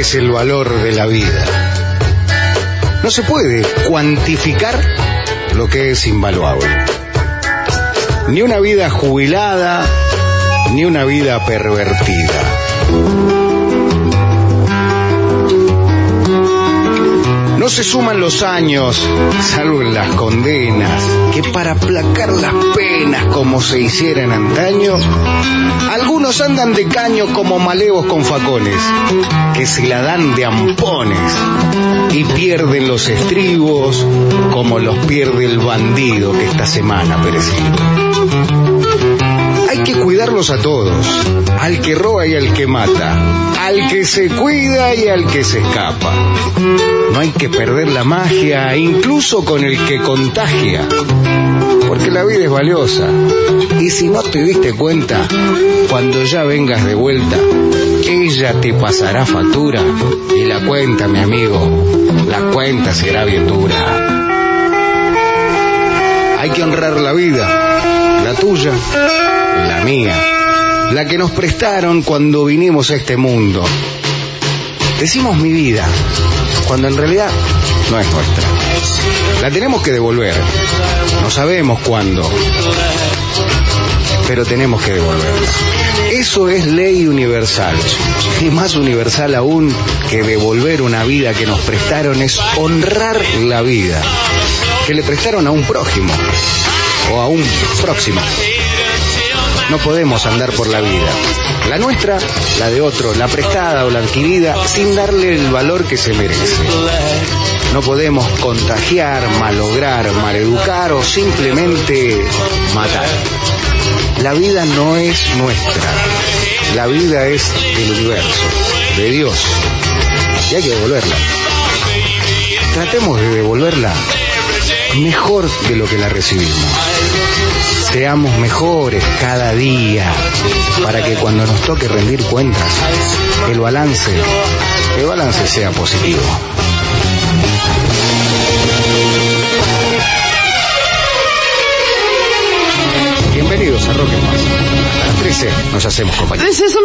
es el valor de la vida. No se puede cuantificar lo que es invaluable. Ni una vida jubilada, ni una vida pervertida. No se suman los años, salvo en las condenas, que para aplacar las penas como se hiciera en antaño, algunos andan de caño como malevos con facones, que se la dan de ampones y pierden los estribos como los pierde el bandido que esta semana pereció. Que cuidarlos a todos, al que roba y al que mata, al que se cuida y al que se escapa. No hay que perder la magia, incluso con el que contagia, porque la vida es valiosa. Y si no te diste cuenta, cuando ya vengas de vuelta, ella te pasará factura. Y la cuenta, mi amigo, la cuenta será bien dura. Hay que honrar la vida, la tuya la mía, la que nos prestaron cuando vinimos a este mundo. Decimos mi vida, cuando en realidad no es nuestra. La tenemos que devolver. No sabemos cuándo, pero tenemos que devolverla. Eso es ley universal. Y más universal aún que devolver una vida que nos prestaron es honrar la vida que le prestaron a un prójimo o a un próximo. No podemos andar por la vida. La nuestra, la de otro, la prestada o la adquirida, sin darle el valor que se merece. No podemos contagiar, malograr, maleducar o simplemente matar. La vida no es nuestra. La vida es del universo, de Dios. Y hay que devolverla. Tratemos de devolverla mejor de lo que la recibimos seamos mejores cada día para que cuando nos toque rendir cuentas, el balance, el balance sea positivo. Bienvenidos a Rock Más. A las 13 nos hacemos compañía. This is.